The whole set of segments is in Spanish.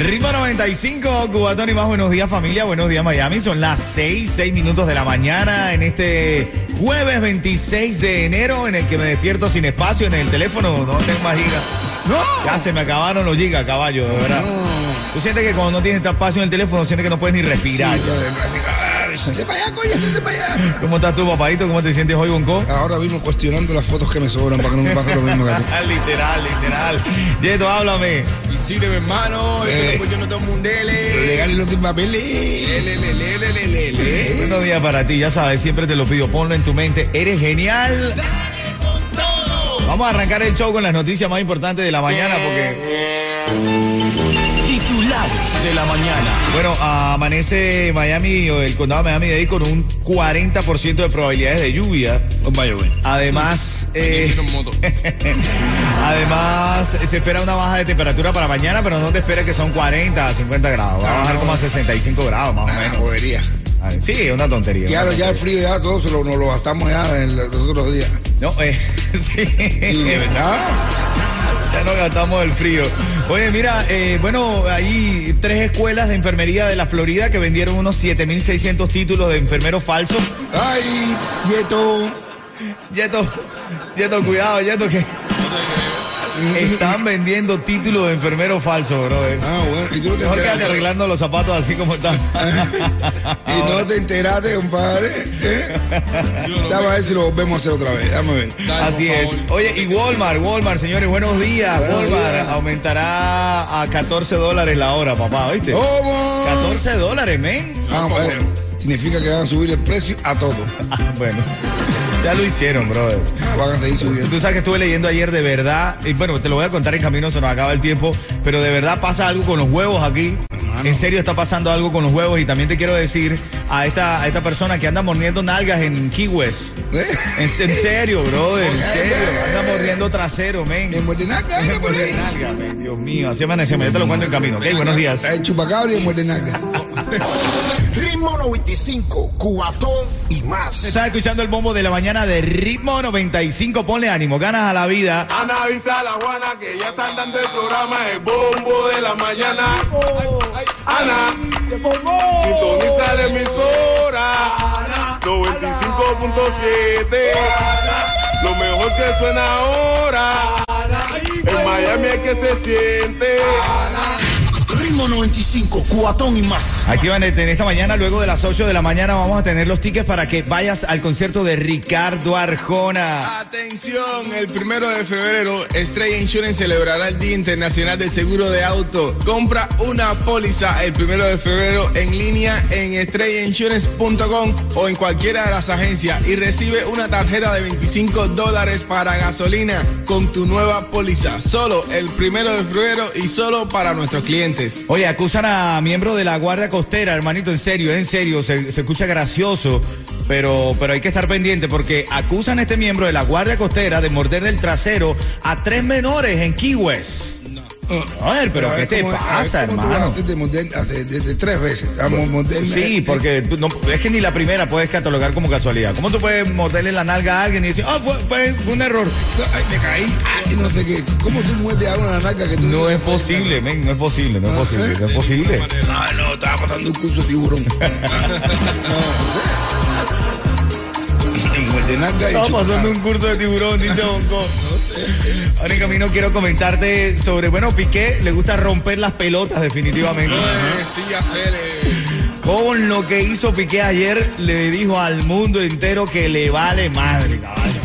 Ritmo 95, Cubatón y más. Buenos días, familia. Buenos días, Miami. Son las 6, 6 minutos de la mañana en este jueves 26 de enero en el que me despierto sin espacio en el teléfono. No tengo más gigas. No. Ya se me acabaron los gigas, caballo, de verdad. Tú sientes que cuando no tienes espacio en el teléfono, sientes que no puedes ni respirar. Siente para allá, coño, siente para allá. ¿Cómo estás tú, papadito? ¿Cómo te sientes hoy, Bonco? Ahora mismo cuestionando las fotos que me sobran para que no me pase lo mismo que a ti. literal, literal. Yeto, háblame. Y sí, de mi hermano, eso Eh. yo no tengo mundeles. Legal los de papeles. Le, le, le, le, le, le, le. Buenos días para ti, ya sabes, siempre te lo pido, ponlo en tu mente, eres genial. Vamos a arrancar el show con las noticias más importantes de la mañana porque, Titulares de la mañana. bueno, amanece Miami o el condado de Miami de ahí con un 40% de probabilidades de lluvia. Güey. Además, eh, además se espera una baja de temperatura para mañana, pero no te esperes que son 40 a 50 grados. Va a bajar como a 65 grados más o Ah, menos. jodería. Ah, Sí, es una tontería. Claro, una ya el frío ya todo se lo, nos lo gastamos ya en los otros días. No, eh, sí, Y, es verdad. Ya nos gastamos el frío. Oye, mira, eh, bueno, hay tres escuelas de enfermería de la Florida que vendieron unos 7.600 títulos de enfermeros falsos. Ay, Yeto. Yeto, Yeto, cuidado, Yeto, que están vendiendo títulos de enfermeros falsos, bro. Ah, bueno, y tú no te Mejor quédate arreglando los zapatos así como están. Y no te enteraste, compadre. ¿eh? Dame a ver si lo volvemos a hacer otra vez. Dame a ver. Dale, Así es. Oye, y Walmart, Walmart, señores, buenos días. Buenos Walmart días. aumentará a 14 dólares la hora, papá, ¿viste? ¿Cómo? 14 dólares, men. Ah, bueno, significa que van a subir el precio a todo. Ah, bueno, ya lo hicieron, brother. Ah, Van a seguir subiendo. Tú sabes que estuve leyendo ayer de verdad, y bueno, te lo voy a contar en camino, se nos acaba el tiempo, pero de verdad pasa algo con los huevos aquí. En serio está pasando algo con los huevos y también te quiero decir a esta, a esta persona que anda mordiendo nalgas en Key West. ¿Eh? En, en serio, brother, en serio. Anda mordiendo trasero, men. En Mordiendo nalgas, men. Dios mío, así amanecemos, ya te lo cuento en camino. Ok, buenos días. El chupacabra y en Muerdenaca. Ritmo 95, cuatón y más. Estás escuchando el bombo de la mañana de Ritmo 95. Ponle ánimo, ganas a la vida. Ana avisa a la Juana que ya están dando el programa El Bombo de la Mañana. Ana, sintoniza la emisora 95.7. Lo mejor que suena ahora. En Miami es que se siente. Ritmo 95, cuatón y más. Activan en esta mañana, luego de las 8 de la mañana, vamos a tener los tickets para que vayas al concierto de Ricardo Arjona. Atención, el primero de febrero, Estrella Insurance celebrará el Día Internacional del Seguro de Auto. Compra una póliza el primero de febrero en línea en estrellainsurance.com o en cualquiera de las agencias y recibe una tarjeta de 25 dólares para gasolina con tu nueva póliza. Solo el primero de febrero y solo para nuestros clientes. Oye, acusan a miembro de la Guardia Costera, hermanito, en serio, en serio, se, se escucha gracioso, pero, pero hay que estar pendiente porque acusan a este miembro de la Guardia Costera de morder el trasero a tres menores en Key West. A ver, pero A ¿qué te cómo- pasa, cómo tú vas a hermano? hacer de, tres veces. Moderna. Sí, porque tú no- es que ni la primera puedes catalogar como casualidad. ¿Cómo tú puedes morderle la nalga a alguien y decir, ah, fue, fue- fue un error? Ay, me caí. Ay, no sé qué. ¿Cómo tú muerdes a una naca que tú No es posible, men, no es posible, no es posible, no es posible. No, no, estaba pasando un curso de tiburón. no, y Estaba pasando un curso de tiburón, dice Bonco. Ahora en camino quiero comentarte sobre, bueno, Piqué le gusta romper las pelotas definitivamente. Eh, sí, hacer. eh, Con lo que hizo Piqué ayer, le dijo al mundo entero que le vale madre, caballo.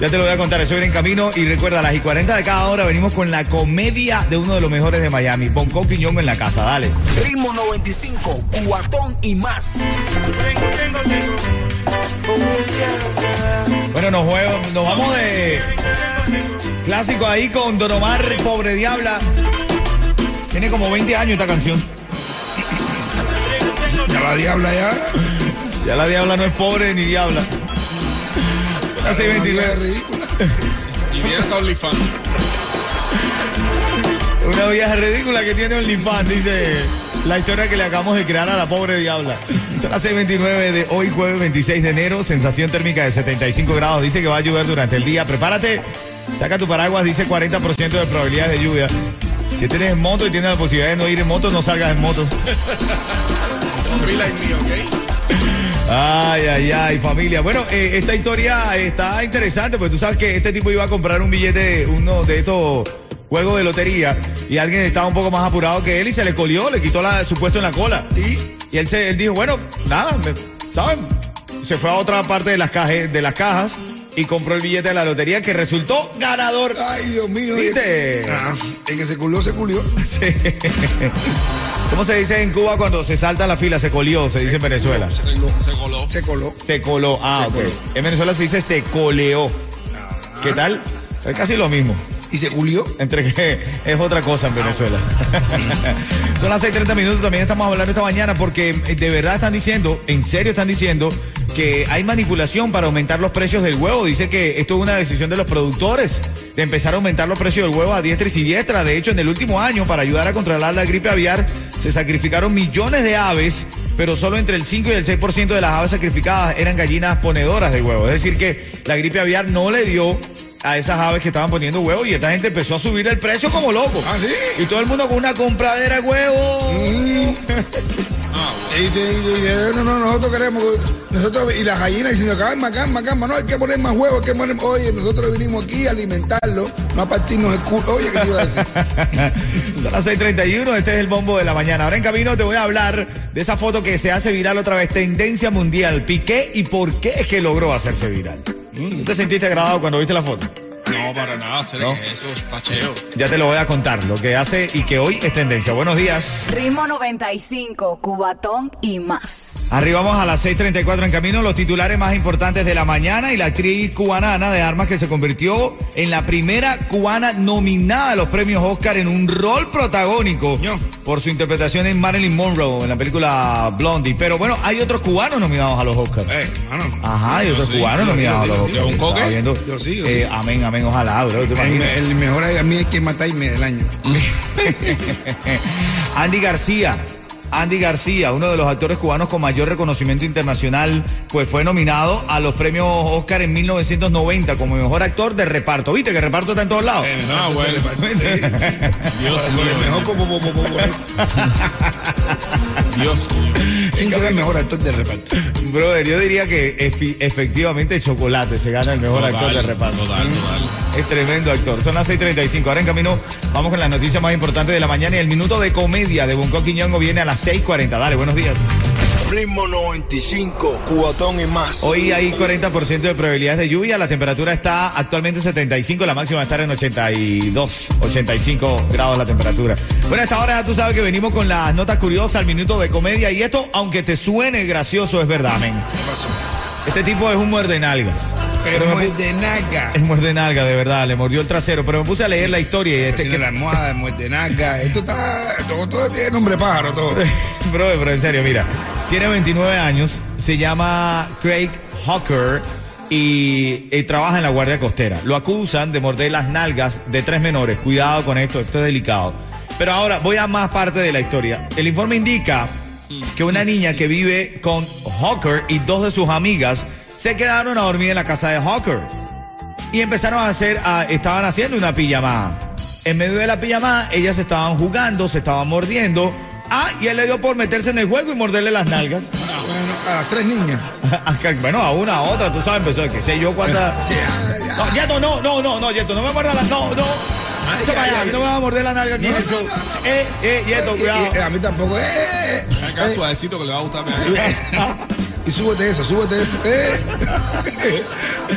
Ya te lo voy a contar, eso viene en camino. Y recuerda, a las y 40 de cada hora venimos con la comedia de uno de los mejores de Miami, Bonco Quiñón en la casa, dale. Ritmo 95, cuatón y más. Bueno, nos, juego, nos vamos de clásico ahí con Don Omar, pobre diabla. Tiene como 20 años esta canción. Ya la diabla ya. Ya la diabla no es pobre ni diabla. Vieja 6:29. ridícula. Y mira esta OnlyFans. Una vieja ridícula que tiene OnlyFans, dice la historia que le acabamos de crear a la pobre diabla. Son las 6.29 de hoy, jueves 26 de enero, sensación térmica de 75 grados. Dice que va a llover durante el día. Prepárate, saca tu paraguas, dice 40% de probabilidades de lluvia. Si tienes moto y tienes la posibilidad de no ir en moto, no salgas en moto. Be like me, ¿ok? Ay, ay, ay, familia. Bueno, eh, esta historia está interesante, porque tú sabes que este tipo iba a comprar un billete, uno de estos juegos de lotería, y alguien estaba un poco más apurado que él y se le colió, le quitó la, su puesto en la cola. Y Y él, se, él dijo, bueno, nada, me- ¿saben? Se fue a otra parte de las, caje- de las cajas y compró el billete de la lotería que resultó ganador. Ay, Dios mío. ¿Viste? Ah, el que se culió, se culió. Sí. ¿Cómo se dice en Cuba cuando se salta la fila? Se colió, se dice en Venezuela. Se coló. Se coló. Se coló. Se coló. Ah, Se ok. coló. En Venezuela se dice se coleó. ¿Qué tal? Es casi lo mismo. Y se culió. Entre que es otra cosa en Venezuela. Son las 6:30 minutos. También estamos hablando esta mañana porque eh, de verdad están diciendo, en serio están diciendo, que hay manipulación para aumentar los precios del huevo. Dice que esto es una decisión de los productores de empezar a aumentar los precios del huevo a diestra y siniestra. De hecho, en el último año, para ayudar a controlar la gripe aviar, se sacrificaron millones de aves. Pero solo entre el 5 y el 6% de las aves sacrificadas eran gallinas ponedoras de huevo. Es decir, que la gripe aviar no le dio a esas aves que estaban poniendo huevos y esta gente empezó a subir el precio como loco. ¿Ah, sí? Y todo el mundo con una compradera de huevos. Y, y- y- no, no, nosotros queremos, nosotros, y las gallinas diciendo, calma, calma, calma, no, hay que poner más huevos, hay que poner, oye, nosotros vinimos aquí a alimentarlo, no a partirnos el culo, oye, ¿qué te iba a decir? Son las 6:31, este es el bombo de la mañana. Ahora en camino te voy a hablar de esa foto que se hace viral otra vez, tendencia mundial. Piqué y por qué es que logró hacerse viral. ¿Tú te sentiste agradado cuando viste la foto? No, para nada, hacer No. eso, está cheo. Ya te lo voy a contar, lo que hace y que hoy es tendencia. Buenos días. Ritmo 95, Cubatón y más. Arribamos a las 6:34 en camino, los titulares más importantes de la mañana y la actriz cubana Ana de Armas que se convirtió en la primera cubana nominada a los premios Oscar en un rol protagónico Ño. por su interpretación en Marilyn Monroe en la película Blondie. Pero bueno, hay otros cubanos nominados a los Oscars. Eh, Ajá, hay otros sí, cubanos yo sí, nominados a yo los Oscars. ¿Un coque? Viendo. Yo sí, yo Eh, sí. amén, amén, ojalá, bro. ¿te el, imaginas? el mejor a mí es que matarme del año. Andy García. Andy García, uno de los actores cubanos con mayor reconocimiento internacional, pues fue nominado a los premios Oscar en 1990 como mejor actor de reparto. ¿Viste que reparto está en todos lados? Ah, bueno. Dios el mejor como- Dios. ¿Quién será el mejor actor de reparto? Brother, yo diría que efectivamente Chocolate se gana el mejor Total, actor de reparto. total, total. Es tremendo actor. Son las 6:35. Ahora en camino vamos con las noticias más importantes de la mañana y el minuto de comedia de Bunko Quiñongo viene a las 6:40. Dale, buenos días. Ritmo 95, cuatón y más. Hoy hay 40% de probabilidades de lluvia, la temperatura está actualmente 75, la máxima va a estar en 82, 85 grados la temperatura. Bueno, a esta hora ya tú sabes que venimos con las notas curiosas al minuto de comedia y esto, aunque te suene gracioso, es verdad, men. Este tipo es un muerde nalgas. Pero es de naca. es muerde nalga, de verdad, le mordió el trasero, pero me puse a leer la historia y este que... la almohada, muerte naca. Esto está, todo, todo tiene nombre pájaro, todo. Bro, pero en serio, mira, tiene 29 años, se llama Craig Hawker y, y trabaja en la Guardia Costera. Lo acusan de morder las nalgas de tres menores. Cuidado con esto, esto es delicado. Pero ahora voy a más parte de la historia. El informe indica que una niña que vive con Hawker y dos de sus amigas se quedaron a dormir en la casa de Hawker y empezaron a hacer, estaban haciendo una pijamada. En medio de la pijamada, ellas estaban jugando, se estaban mordiendo. Ah, y él le dio por meterse en el juego y morderle las nalgas. Bueno, a las tres niñas. bueno, a una, a otra, tú sabes, empezó, que sé yo cuántas. No, Yeto, no, no, no, no, Yeto, no me muerda las. No, no. Echa para allá, a mí no me va a morder la nalga aquí en el show. Eh, eh, Yeto, Y- y- cuidado. a mí tampoco. Eh, Acá eh, suavecito que le va a gustar. y súbete eso, súbete eso. Eh.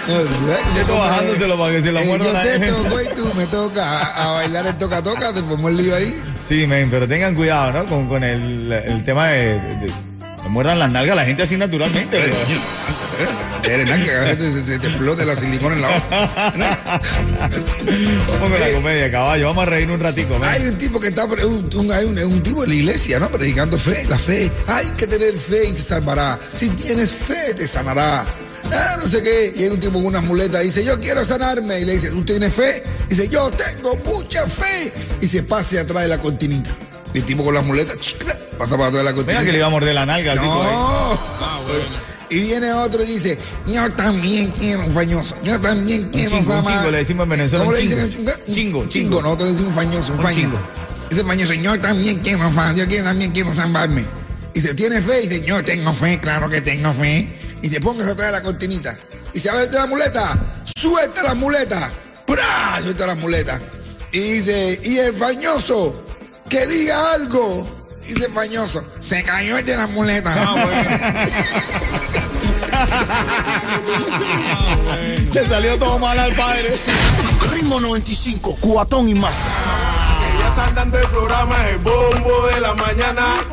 No, yo Yeto bajándoselo para que se lo eh, muerda Yo te toco y tú me toca a, a bailar el toca-toca, te ponemos el lío ahí. Sí, men, pero tengan cuidado, ¿no? Con, con el, el tema de, de- Le muerdan las nalgas a la gente así naturalmente. Eh, a veces se, te explote la silicona en la boca. Vamos con la comedia, caballo. Vamos a reír un ratico. ven. Hay un tipo que está, un, un- hay un, un tipo de la iglesia, ¿no? Predicando fe, la fe. Hay que tener fe y se salvará. Si tienes fe, te sanará. Ah, no sé qué. Y hay un tipo con unas muletas y dice, yo quiero sanarme. Y le dice, ¿tú tienes fe? dice, yo tengo mucha fe. Y se pase atrás de la cortinita. Y el tipo con las muletas, chicla, pasa para atrás de la cortinita. Mira que le iba a morder la nalga al tipo ahí. No. Y viene otro y dice, yo también quiero un fañoso, yo también quiero chingo, un samar". chingo, le decimos en Venezuela, ¿Cómo un le dicen? chingo. Un Chingo, Chingo, nosotros le decimos un fañoso, un, Un faño. chingo. Dice fañoso, yo también quiero fan, yo quiero, también quiero zambarme. Y dice, ¿tiene fe? Y dice, yo tengo fe, claro que tengo fe. Y se ponga atrás de la cortinita. Y se abre la muleta, suelta la muleta, ¡Pra! suelta la muleta. Y dice, y el fañoso, que diga algo. Y dice el fañoso, se cayó el de la muleta. Le salió todo mal al padre. Ritmo 95, cuatón y más. Están dando el programa El Bombo de la Mañana.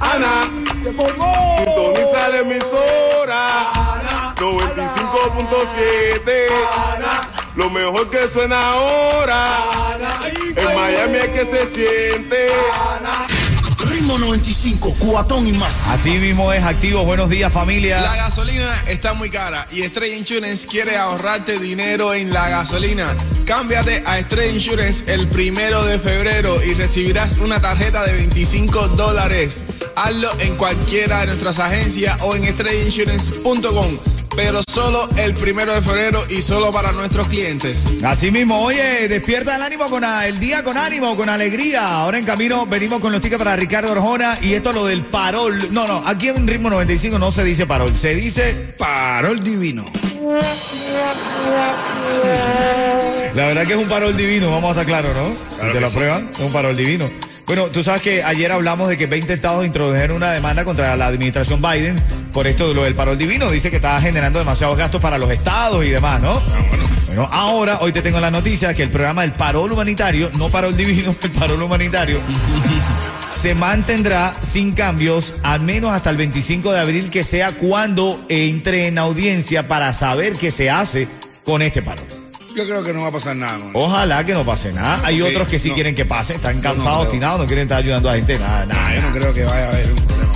Ana, sintoniza la emisora. 95.7. Lo mejor que suena ahora. En Miami es que se siente. Ritmo 95, cuatón y más. Así mismo es activo. Buenos días, La familia. gasolina está muy cara y Estrella Insurance quiere ahorrarte dinero en la gasolina. Cámbiate a Estrella Insurance el primero de febrero y recibirás una tarjeta de 25 dólares. Hazlo en cualquiera de nuestras agencias o en estrellainsurance.com, pero solo el primero de febrero y solo para nuestros clientes. Así mismo, oye, despierta el ánimo con a- el día con ánimo, con alegría. Ahora en camino venimos con los tickets para Ricardo Arjona y esto lo del parol. No, no, aquí en Ritmo 95 no se dice parol, se dice Paró el divino. La verdad que es un parol divino, vamos a estar claros, ¿no? Claro ¿Te que lo sí. aprueban? Es un parol divino. Bueno, tú sabes que ayer hablamos de que 20 estados introdujeron una demanda contra la administración Biden por esto de lo del parol divino. Dice que está generando demasiados gastos para los estados y demás, ¿no? bueno. ahora, hoy te tengo la noticia que el programa del parol humanitario, no parol divino, el parol humanitario, se mantendrá sin cambios al menos hasta el 25 de abril, que sea cuando entre en audiencia para saber qué se hace con este parol. Yo creo que no va a pasar nada. Ojalá que no pase nada. Hay otros que sí no. quieren que pase, están cansados, obstinados, no quieren estar ayudando a la gente. Nada, nada. Yo no creo que vaya a haber un problema.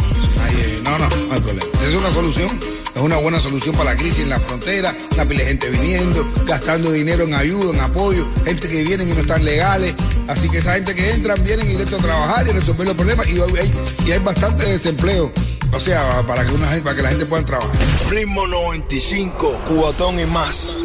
no, no, no hay problema. Esa es una solución. Es una buena solución para la crisis en la frontera. Una pila de gente viniendo, gastando dinero en ayuda, en apoyo. Gente que vienen y no están legales. Así que esa gente que entran vienen directo a trabajar y a resolver los problemas. Y hay, y hay bastante desempleo. O sea, para que, una, para que la gente pueda trabajar. Ritmo 95, cuatón y más.